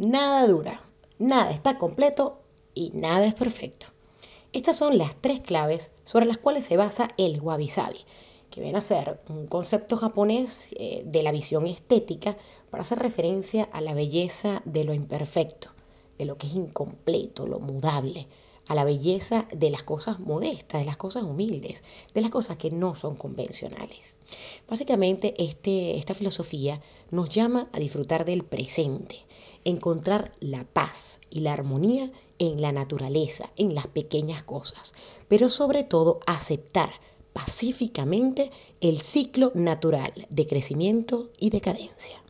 nada dura, nada está completo y nada es perfecto. Estas son las tres claves sobre las cuales se basa el wabi sabi, que viene a ser un concepto japonés eh, de la visión estética para hacer referencia a la belleza de lo imperfecto, de lo que es incompleto, lo mudable, a la belleza de las cosas modestas, de las cosas humildes, de las cosas que no son convencionales. Básicamente este, esta filosofía nos llama a disfrutar del presente, encontrar la paz y la armonía en la naturaleza, en las pequeñas cosas, pero sobre todo aceptar pacíficamente el ciclo natural de crecimiento y decadencia.